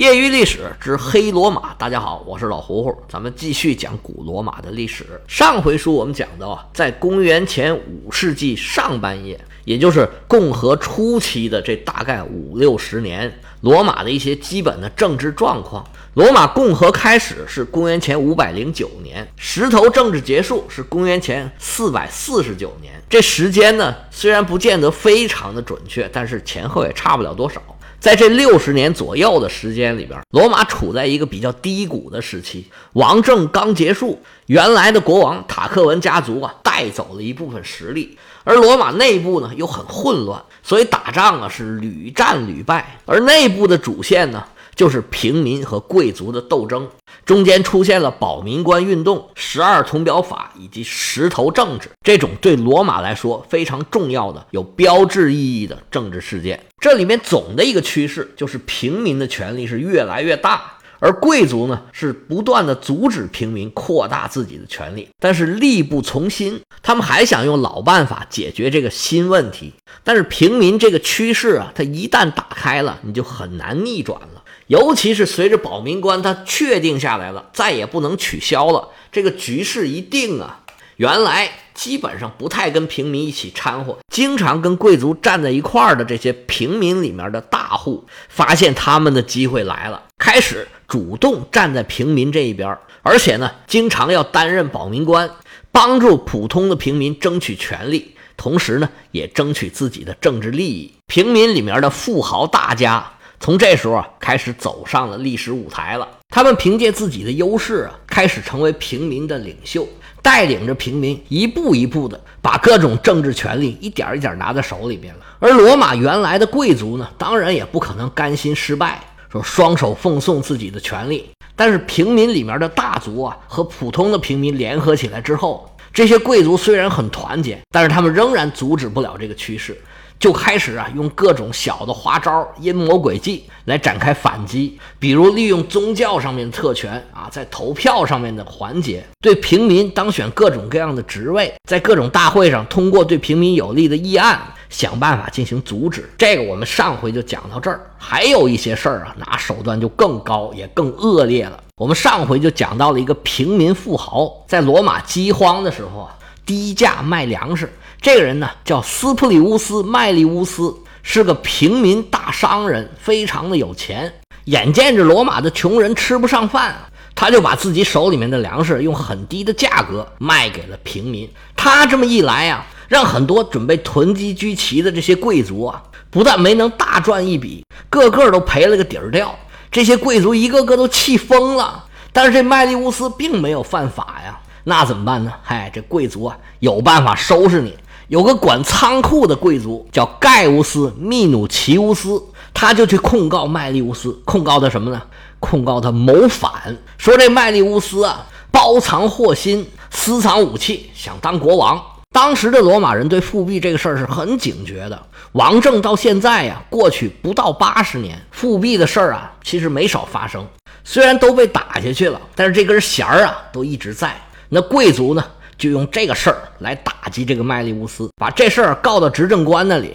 业余历史之黑罗马，大家好，我是老胡胡，咱们继续讲古罗马的历史。上回书我们讲到啊，在公元前五世纪上半叶，也就是共和初期的这大概五六十年，罗马的一些基本的政治状况。罗马共和开始是公元前五百零九年，石头政治结束是公元前四百四十九年。这时间呢，虽然不见得非常的准确，但是前后也差不了多少。在这六十年左右的时间里边，罗马处在一个比较低谷的时期，王政刚结束，原来的国王塔克文家族啊带走了一部分实力，而罗马内部呢又很混乱，所以打仗啊是屡战屡败，而内部的主线呢。就是平民和贵族的斗争，中间出现了保民官运动、十二铜表法以及石头政治这种对罗马来说非常重要的、有标志意义的政治事件。这里面总的一个趋势就是平民的权力是越来越大，而贵族呢是不断的阻止平民扩大自己的权利，但是力不从心，他们还想用老办法解决这个新问题。但是平民这个趋势啊，它一旦打开了，你就很难逆转了。尤其是随着保民官他确定下来了，再也不能取消了，这个局势一定啊。原来基本上不太跟平民一起掺和，经常跟贵族站在一块儿的这些平民里面的大户，发现他们的机会来了，开始主动站在平民这一边，而且呢，经常要担任保民官，帮助普通的平民争取权利，同时呢，也争取自己的政治利益。平民里面的富豪大家。从这时候啊，开始走上了历史舞台了。他们凭借自己的优势啊，开始成为平民的领袖，带领着平民一步一步的把各种政治权利一点一点拿在手里边了。而罗马原来的贵族呢，当然也不可能甘心失败，说双手奉送自己的权利。但是平民里面的大族啊，和普通的平民联合起来之后，这些贵族虽然很团结，但是他们仍然阻止不了这个趋势。就开始啊，用各种小的花招、阴谋诡计来展开反击，比如利用宗教上面的特权啊，在投票上面的环节，对平民当选各种各样的职位，在各种大会上通过对平民有利的议案，想办法进行阻止。这个我们上回就讲到这儿，还有一些事儿啊，拿手段就更高，也更恶劣了。我们上回就讲到了一个平民富豪，在罗马饥荒的时候啊，低价卖粮食。这个人呢叫斯普里乌斯·麦利乌斯，是个平民大商人，非常的有钱。眼见着罗马的穷人吃不上饭，他就把自己手里面的粮食用很低的价格卖给了平民。他这么一来呀，让很多准备囤积居奇的这些贵族啊，不但没能大赚一笔，个个都赔了个底儿掉。这些贵族一个个都气疯了。但是这麦利乌斯并没有犯法呀，那怎么办呢？嗨，这贵族啊，有办法收拾你。有个管仓库的贵族叫盖乌斯·密努奇乌斯，他就去控告麦利乌斯，控告他什么呢？控告他谋反，说这麦利乌斯啊，包藏祸心，私藏武器，想当国王。当时的罗马人对复辟这个事儿是很警觉的，王政到现在呀，过去不到八十年，复辟的事儿啊，其实没少发生。虽然都被打下去了，但是这根弦儿啊，都一直在。那贵族呢？就用这个事儿来打击这个麦利乌斯，把这事儿告到执政官那里。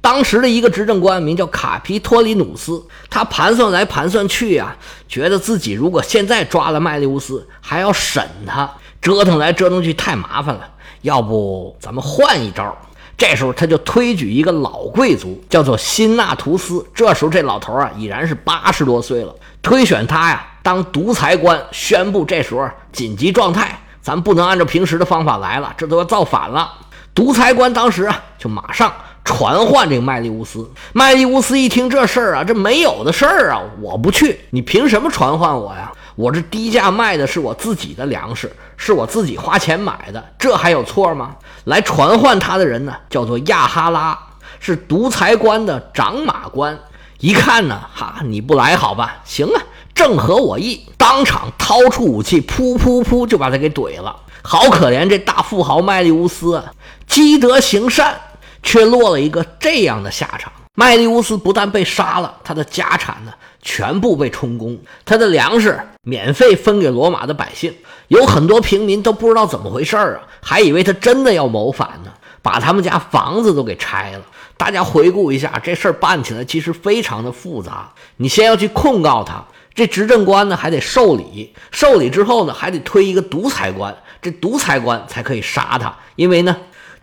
当时的一个执政官名叫卡皮托里努斯，他盘算来盘算去呀，觉得自己如果现在抓了麦利乌斯，还要审他，折腾来折腾去太麻烦了。要不咱们换一招？这时候他就推举一个老贵族，叫做辛纳图斯。这时候这老头啊已然是八十多岁了，推选他呀当独裁官，宣布这时候紧急状态。咱不能按照平时的方法来了，这都要造反了。独裁官当时啊，就马上传唤这个麦利乌斯。麦利乌斯一听这事儿啊，这没有的事儿啊，我不去，你凭什么传唤我呀？我这低价卖的是我自己的粮食，是我自己花钱买的，这还有错吗？来传唤他的人呢，叫做亚哈拉，是独裁官的长马官。一看呢，哈，你不来好吧？行啊。正合我意，当场掏出武器，噗噗噗就把他给怼了。好可怜这大富豪麦利乌斯，积德行善，却落了一个这样的下场。麦利乌斯不但被杀了，他的家产呢全部被充公，他的粮食免费分给罗马的百姓。有很多平民都不知道怎么回事啊，还以为他真的要谋反呢。把他们家房子都给拆了。大家回顾一下，这事儿办起来其实非常的复杂。你先要去控告他，这执政官呢还得受理，受理之后呢还得推一个独裁官，这独裁官才可以杀他。因为呢，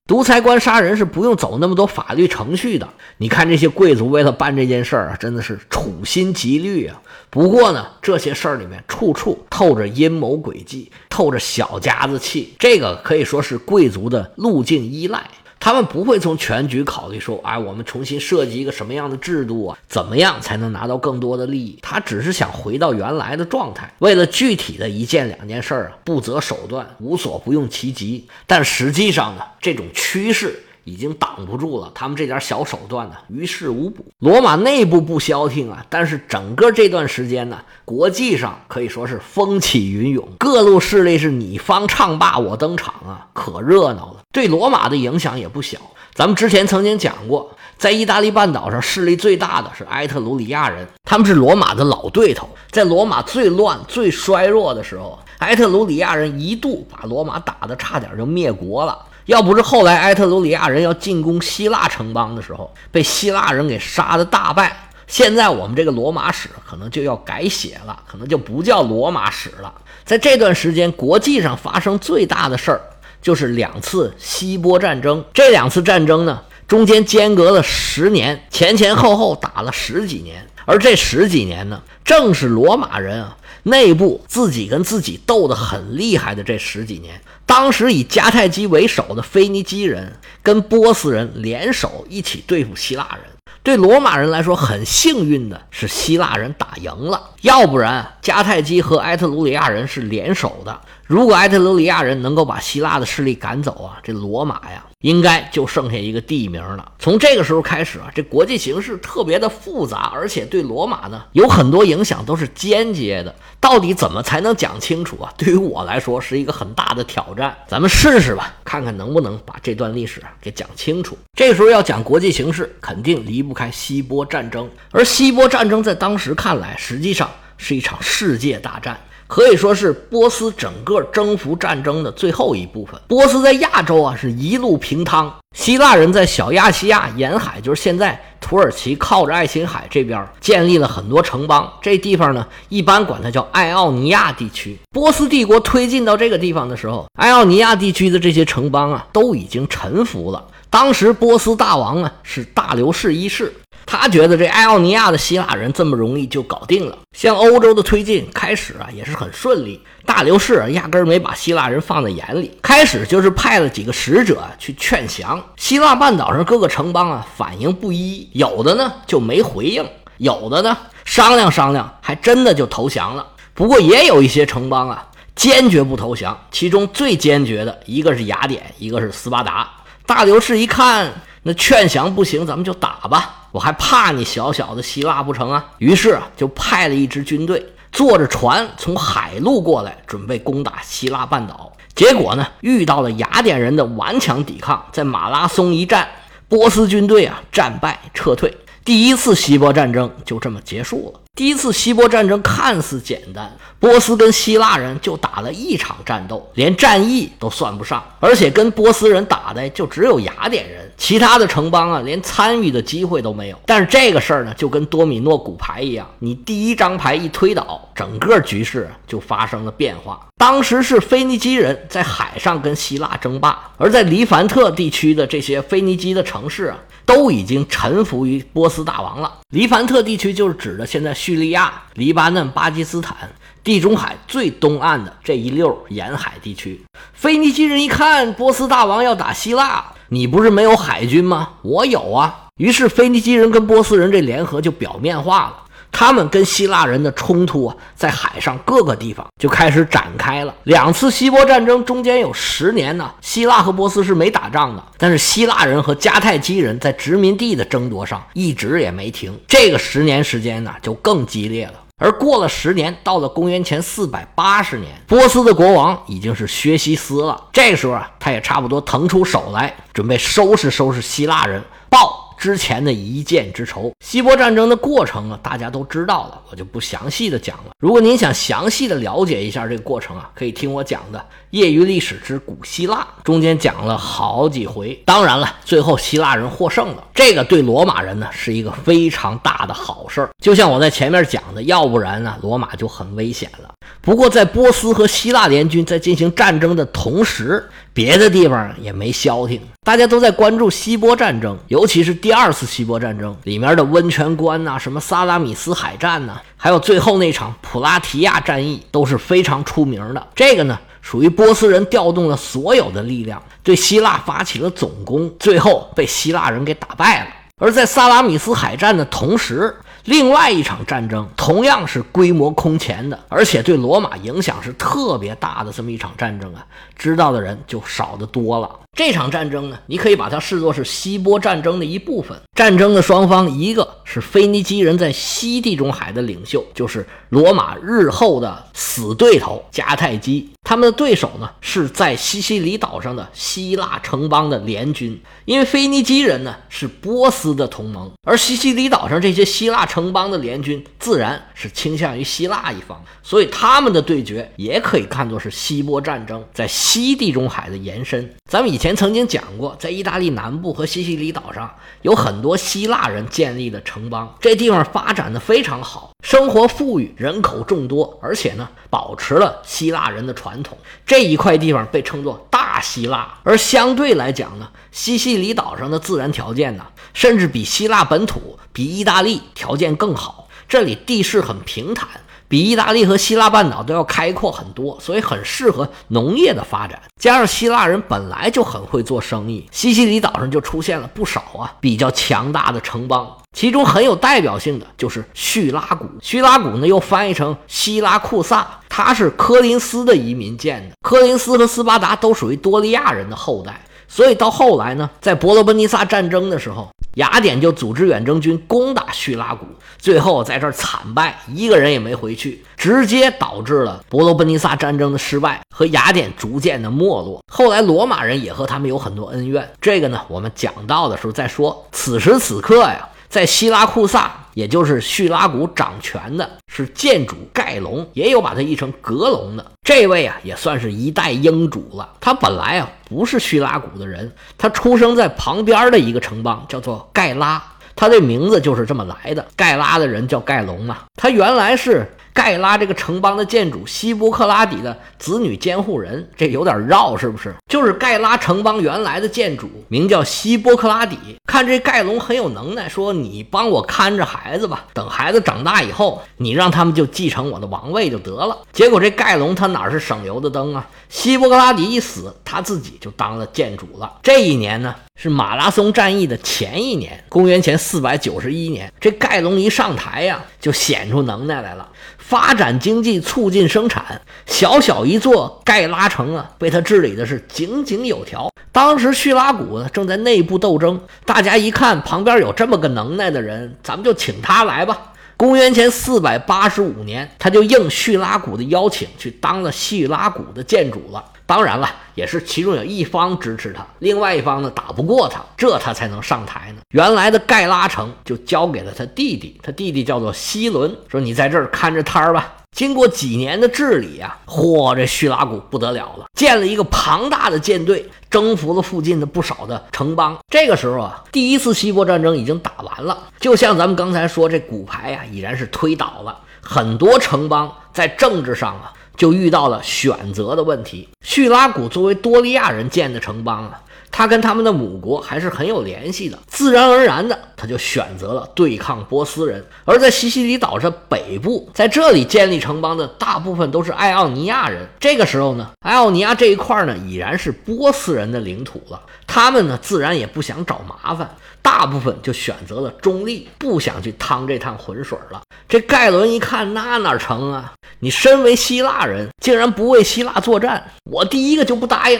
独裁官杀人是不用走那么多法律程序的。你看这些贵族为了办这件事儿啊，真的是处心积虑啊。不过呢，这些事儿里面处处透着阴谋诡计，透着小家子气，这个可以说是贵族的路径依赖。他们不会从全局考虑说，哎，我们重新设计一个什么样的制度啊？怎么样才能拿到更多的利益？他只是想回到原来的状态，为了具体的一件两件事儿啊，不择手段，无所不用其极。但实际上呢，这种趋势。已经挡不住了，他们这点小手段呢，于事无补。罗马内部不消停啊，但是整个这段时间呢，国际上可以说是风起云涌，各路势力是你方唱罢我登场啊，可热闹了。对罗马的影响也不小。咱们之前曾经讲过，在意大利半岛上势力最大的是埃特鲁里亚人，他们是罗马的老对头。在罗马最乱、最衰弱的时候，埃特鲁里亚人一度把罗马打得差点就灭国了。要不是后来埃特鲁里亚人要进攻希腊城邦的时候，被希腊人给杀的大败，现在我们这个罗马史可能就要改写了，可能就不叫罗马史了。在这段时间，国际上发生最大的事儿就是两次希波战争。这两次战争呢，中间间隔了十年，前前后后打了十几年。而这十几年呢，正是罗马人啊内部自己跟自己斗得很厉害的这十几年。当时以迦太基为首的腓尼基人跟波斯人联手一起对付希腊人。对罗马人来说，很幸运的是希腊人打赢了，要不然迦太基和埃特鲁里亚人是联手的。如果埃特鲁里亚人能够把希腊的势力赶走啊，这罗马呀，应该就剩下一个地名了。从这个时候开始啊，这国际形势特别的复杂，而且对罗马呢有很多影响都是间接的。到底怎么才能讲清楚啊？对于我来说是一个很大的挑战。咱们试试吧，看看能不能把这段历史给讲清楚。这个时候要讲国际形势，肯定离不开希波战争。而希波战争在当时看来，实际上是一场世界大战。可以说是波斯整个征服战争的最后一部分。波斯在亚洲啊是一路平汤，希腊人在小亚细亚沿海，就是现在土耳其靠着爱琴海这边建立了很多城邦。这地方呢，一般管它叫爱奥尼亚地区。波斯帝国推进到这个地方的时候，爱奥尼亚地区的这些城邦啊都已经臣服了。当时波斯大王啊是大流士一世。他觉得这爱奥尼亚的希腊人这么容易就搞定了，向欧洲的推进开始啊也是很顺利。大流士压根儿没把希腊人放在眼里，开始就是派了几个使者去劝降。希腊半岛上各个城邦啊反应不一，有的呢就没回应，有的呢商量商量，还真的就投降了。不过也有一些城邦啊坚决不投降，其中最坚决的一个是雅典，一个是斯巴达。大流士一看那劝降不行，咱们就打吧。我还怕你小小的希腊不成啊？于是啊，就派了一支军队，坐着船从海路过来，准备攻打希腊半岛。结果呢，遇到了雅典人的顽强抵抗，在马拉松一战，波斯军队啊战败撤退。第一次希波战争就这么结束了。第一次希波战争看似简单，波斯跟希腊人就打了一场战斗，连战役都算不上，而且跟波斯人打的就只有雅典人，其他的城邦啊连参与的机会都没有。但是这个事儿呢，就跟多米诺骨牌一样，你第一张牌一推倒，整个局势就发生了变化。当时是腓尼基人在海上跟希腊争霸，而在黎凡特地区的这些腓尼基的城市啊。都已经臣服于波斯大王了。黎凡特地区就是指的现在叙利亚、黎巴嫩、巴基斯坦、地中海最东岸的这一溜沿海地区。腓尼基人一看波斯大王要打希腊，你不是没有海军吗？我有啊。于是腓尼基人跟波斯人这联合就表面化了。他们跟希腊人的冲突啊，在海上各个地方就开始展开了。两次希波战争中间有十年呢，希腊和波斯是没打仗的。但是希腊人和迦太基人在殖民地的争夺上一直也没停。这个十年时间呢，就更激烈了。而过了十年，到了公元前四百八十年，波斯的国王已经是薛西斯了。这时候啊，他也差不多腾出手来，准备收拾收拾希腊人，报。之前的一箭之仇。希波战争的过程啊，大家都知道了，我就不详细的讲了。如果您想详细的了解一下这个过程啊，可以听我讲的《业余历史之古希腊》，中间讲了好几回。当然了，最后希腊人获胜了，这个对罗马人呢是一个非常大的好事儿。就像我在前面讲的，要不然呢，罗马就很危险了。不过，在波斯和希腊联军在进行战争的同时，别的地方也没消停，大家都在关注希波战争，尤其是第二次希波战争里面的温泉关呐，什么萨拉米斯海战呐，还有最后那场普拉提亚战役都是非常出名的。这个呢，属于波斯人调动了所有的力量，对希腊发起了总攻，最后被希腊人给打败了。而在萨拉米斯海战的同时，另外一场战争同样是规模空前的，而且对罗马影响是特别大的这么一场战争啊，知道的人就少得多了。这场战争呢，你可以把它视作是希波战争的一部分。战争的双方，一个是腓尼基人在西地中海的领袖，就是罗马日后的死对头迦太基；他们的对手呢，是在西西里岛上的希腊城邦的联军。因为腓尼基人呢是波斯的同盟，而西西里岛上这些希腊城邦的联军自然是倾向于希腊一方，所以他们的对决也可以看作是希波战争在西地中海的延伸。咱们以前曾经讲过，在意大利南部和西西里岛上有很多希腊人建立的城邦，这地方发展的非常好，生活富裕，人口众多，而且呢保持了希腊人的传统。这一块地方被称作大希腊，而相对来讲呢，西西里岛上的自然条件呢，甚至比希腊本土、比意大利条件更好。这里地势很平坦。比意大利和希腊半岛都要开阔很多，所以很适合农业的发展。加上希腊人本来就很会做生意，西西里岛上就出现了不少啊比较强大的城邦。其中很有代表性的就是叙拉古。叙拉古呢又翻译成希拉库萨，他是科林斯的移民建的。科林斯和斯巴达都属于多利亚人的后代，所以到后来呢，在伯罗奔尼撒战争的时候。雅典就组织远征军攻打叙拉古，最后在这儿惨败，一个人也没回去，直接导致了伯罗奔尼撒战争的失败和雅典逐渐的没落。后来罗马人也和他们有很多恩怨，这个呢，我们讲到的时候再说。此时此刻呀。在希拉库萨，也就是叙拉古掌权的是建主盖隆，也有把他译成格隆的这位啊，也算是一代英主了。他本来啊不是叙拉古的人，他出生在旁边的一个城邦，叫做盖拉，他的名字就是这么来的。盖拉的人叫盖隆嘛，他原来是。盖拉这个城邦的建主希波克拉底的子女监护人，这有点绕，是不是？就是盖拉城邦原来的建主，名叫希波克拉底。看这盖隆很有能耐，说你帮我看着孩子吧，等孩子长大以后，你让他们就继承我的王位就得了。结果这盖隆他哪是省油的灯啊？希波克拉底一死，他自己就当了建主了。这一年呢，是马拉松战役的前一年，公元前四百九十一年。这盖隆一上台呀，就显出能耐来了。发展经济，促进生产，小小一座盖拉城啊，被他治理的是井井有条。当时叙拉古呢正在内部斗争，大家一看旁边有这么个能耐的人，咱们就请他来吧。公元前四百八十五年，他就应叙拉古的邀请去当了叙拉古的建主了。当然了，也是其中有一方支持他，另外一方呢打不过他，这他才能上台呢。原来的盖拉城就交给了他弟弟，他弟弟叫做希伦，说你在这儿看着摊儿吧。经过几年的治理啊，嚯，这叙拉古不得了了，建了一个庞大的舰队，征服了附近的不少的城邦。这个时候啊，第一次希波战争已经打完了，就像咱们刚才说，这骨牌呀已然是推倒了，很多城邦在政治上啊。就遇到了选择的问题。叙拉古作为多利亚人建的城邦啊，他跟他们的母国还是很有联系的，自然而然的他就选择了对抗波斯人。而在西西里岛上北部，在这里建立城邦的大部分都是爱奥尼亚人。这个时候呢，爱奥尼亚这一块呢已然是波斯人的领土了，他们呢自然也不想找麻烦。大部分就选择了中立，不想去趟这趟浑水了。这盖伦一看，那哪成啊？你身为希腊人，竟然不为希腊作战，我第一个就不答应。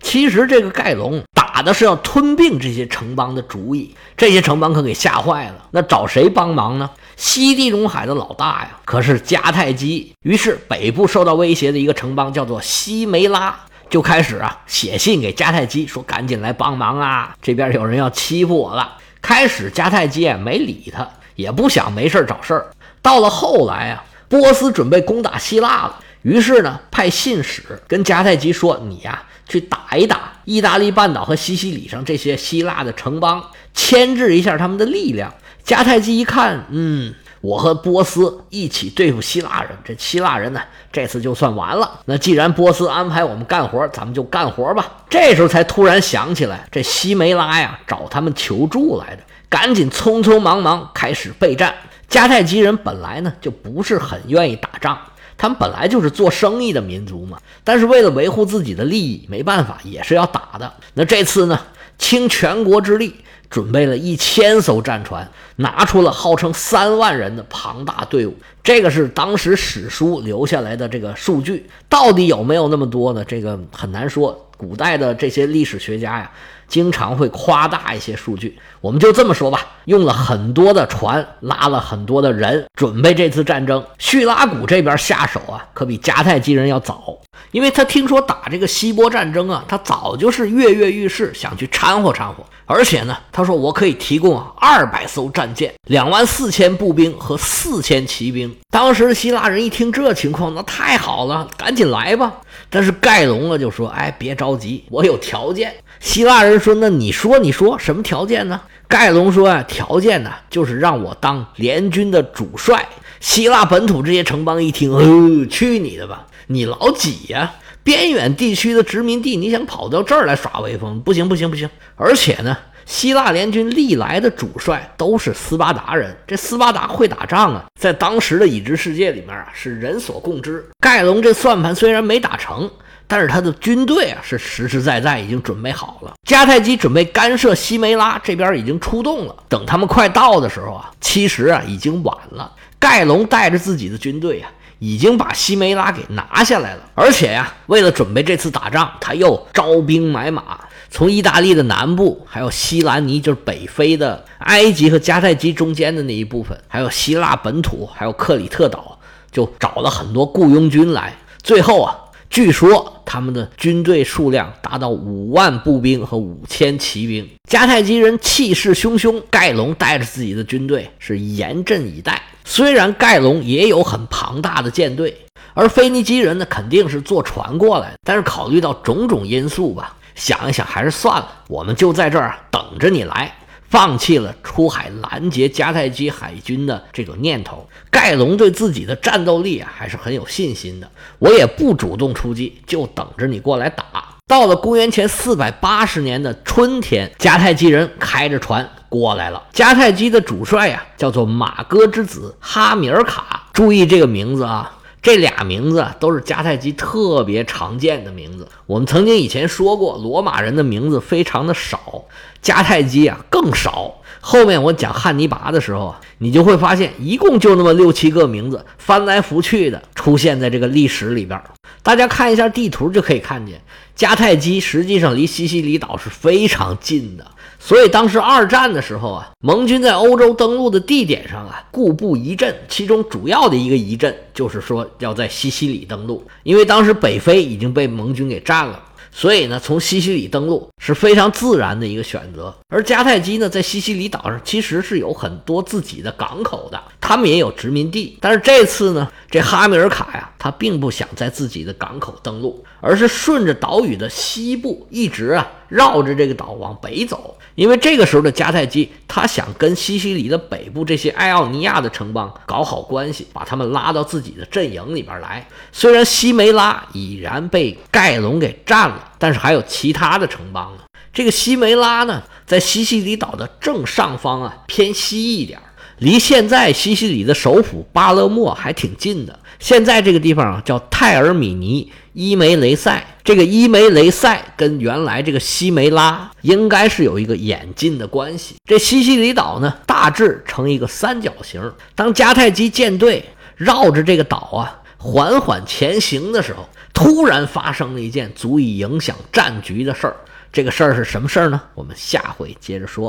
其实这个盖隆打的是要吞并这些城邦的主意，这些城邦可给吓坏了。那找谁帮忙呢？西地中海的老大呀，可是迦太基。于是北部受到威胁的一个城邦叫做西梅拉。就开始啊，写信给迦太基说：“赶紧来帮忙啊！这边有人要欺负我了。”开始迦太基啊没理他，也不想没事找事儿。到了后来啊，波斯准备攻打希腊了，于是呢派信使跟迦太基说：“你呀去打一打意大利半岛和西西里上这些希腊的城邦，牵制一下他们的力量。”迦太基一看，嗯。我和波斯一起对付希腊人，这希腊人呢，这次就算完了。那既然波斯安排我们干活，咱们就干活吧。这时候才突然想起来，这西梅拉呀找他们求助来的，赶紧匆匆忙忙开始备战。迦太基人本来呢就不是很愿意打仗，他们本来就是做生意的民族嘛。但是为了维护自己的利益，没办法，也是要打的。那这次呢，倾全国之力。准备了一千艘战船，拿出了号称三万人的庞大队伍。这个是当时史书留下来的这个数据，到底有没有那么多呢？这个很难说。古代的这些历史学家呀，经常会夸大一些数据。我们就这么说吧，用了很多的船，拉了很多的人，准备这次战争。叙拉古这边下手啊，可比迦太基人要早，因为他听说打这个希波战争啊，他早就是跃跃欲试，想去掺和掺和。而且呢，他说我可以提供二百艘战舰、两万四千步兵和四千骑兵。当时希腊人一听这情况，那太好了，赶紧来吧。但是盖隆啊就说：“哎，别着急，我有条件。”希腊人说：“那你说，你说什么条件呢？”盖隆说：“啊，条件呢，就是让我当联军的主帅。”希腊本土这些城邦一听：“哦，去你的吧！你老几呀？边远地区的殖民地，你想跑到这儿来耍威风？不行，不行，不行！而且呢。”希腊联军历来的主帅都是斯巴达人，这斯巴达会打仗啊，在当时的已知世界里面啊是人所共知。盖隆这算盘虽然没打成，但是他的军队啊是实实在在已经准备好了。迦太基准备干涉西梅拉这边已经出动了，等他们快到的时候啊，其实啊已经晚了。盖隆带着自己的军队啊，已经把西梅拉给拿下来了，而且呀，为了准备这次打仗，他又招兵买马。从意大利的南部，还有西兰尼，就是北非的埃及和迦太基中间的那一部分，还有希腊本土，还有克里特岛，就找了很多雇佣军来。最后啊，据说他们的军队数量达到五万步兵和五千骑兵。迦太基人气势汹汹，盖隆带着自己的军队是严阵以待。虽然盖隆也有很庞大的舰队，而腓尼基人呢肯定是坐船过来，但是考虑到种种因素吧。想一想，还是算了，我们就在这儿等着你来，放弃了出海拦截迦太基海军的这个念头。盖隆对自己的战斗力啊还是很有信心的，我也不主动出击，就等着你过来打。到了公元前四百八十年的春天，迦太基人开着船过来了。迦太基的主帅呀，叫做马哥之子哈米尔卡，注意这个名字啊。这俩名字都是迦太基特别常见的名字。我们曾经以前说过，罗马人的名字非常的少，迦太基啊更少。后面我讲汉尼拔的时候啊，你就会发现，一共就那么六七个名字，翻来覆去的出现在这个历史里边。大家看一下地图就可以看见，迦太基实际上离西西里岛是非常近的。所以当时二战的时候啊，盟军在欧洲登陆的地点上啊，固布一阵，其中主要的一个一阵就是说要在西西里登陆，因为当时北非已经被盟军给占了。所以呢，从西西里登陆是非常自然的一个选择。而迦太基呢，在西西里岛上其实是有很多自己的港口的，他们也有殖民地。但是这次呢，这哈米尔卡呀，他并不想在自己的港口登陆，而是顺着岛屿的西部一直啊绕着这个岛往北走。因为这个时候的迦太基，他想跟西西里的北部这些爱奥尼亚的城邦搞好关系，把他们拉到自己的阵营里边来。虽然西梅拉已然被盖隆给占了，但是还有其他的城邦呢。这个西梅拉呢，在西西里岛的正上方啊，偏西一点，离现在西西里的首府巴勒莫还挺近的。现在这个地方啊，叫泰尔米尼伊梅雷塞。这个伊梅雷塞跟原来这个西梅拉应该是有一个演进的关系。这西西里岛呢，大致成一个三角形。当迦太基舰队绕着这个岛啊缓缓前行的时候，突然发生了一件足以影响战局的事儿。这个事儿是什么事儿呢？我们下回接着说。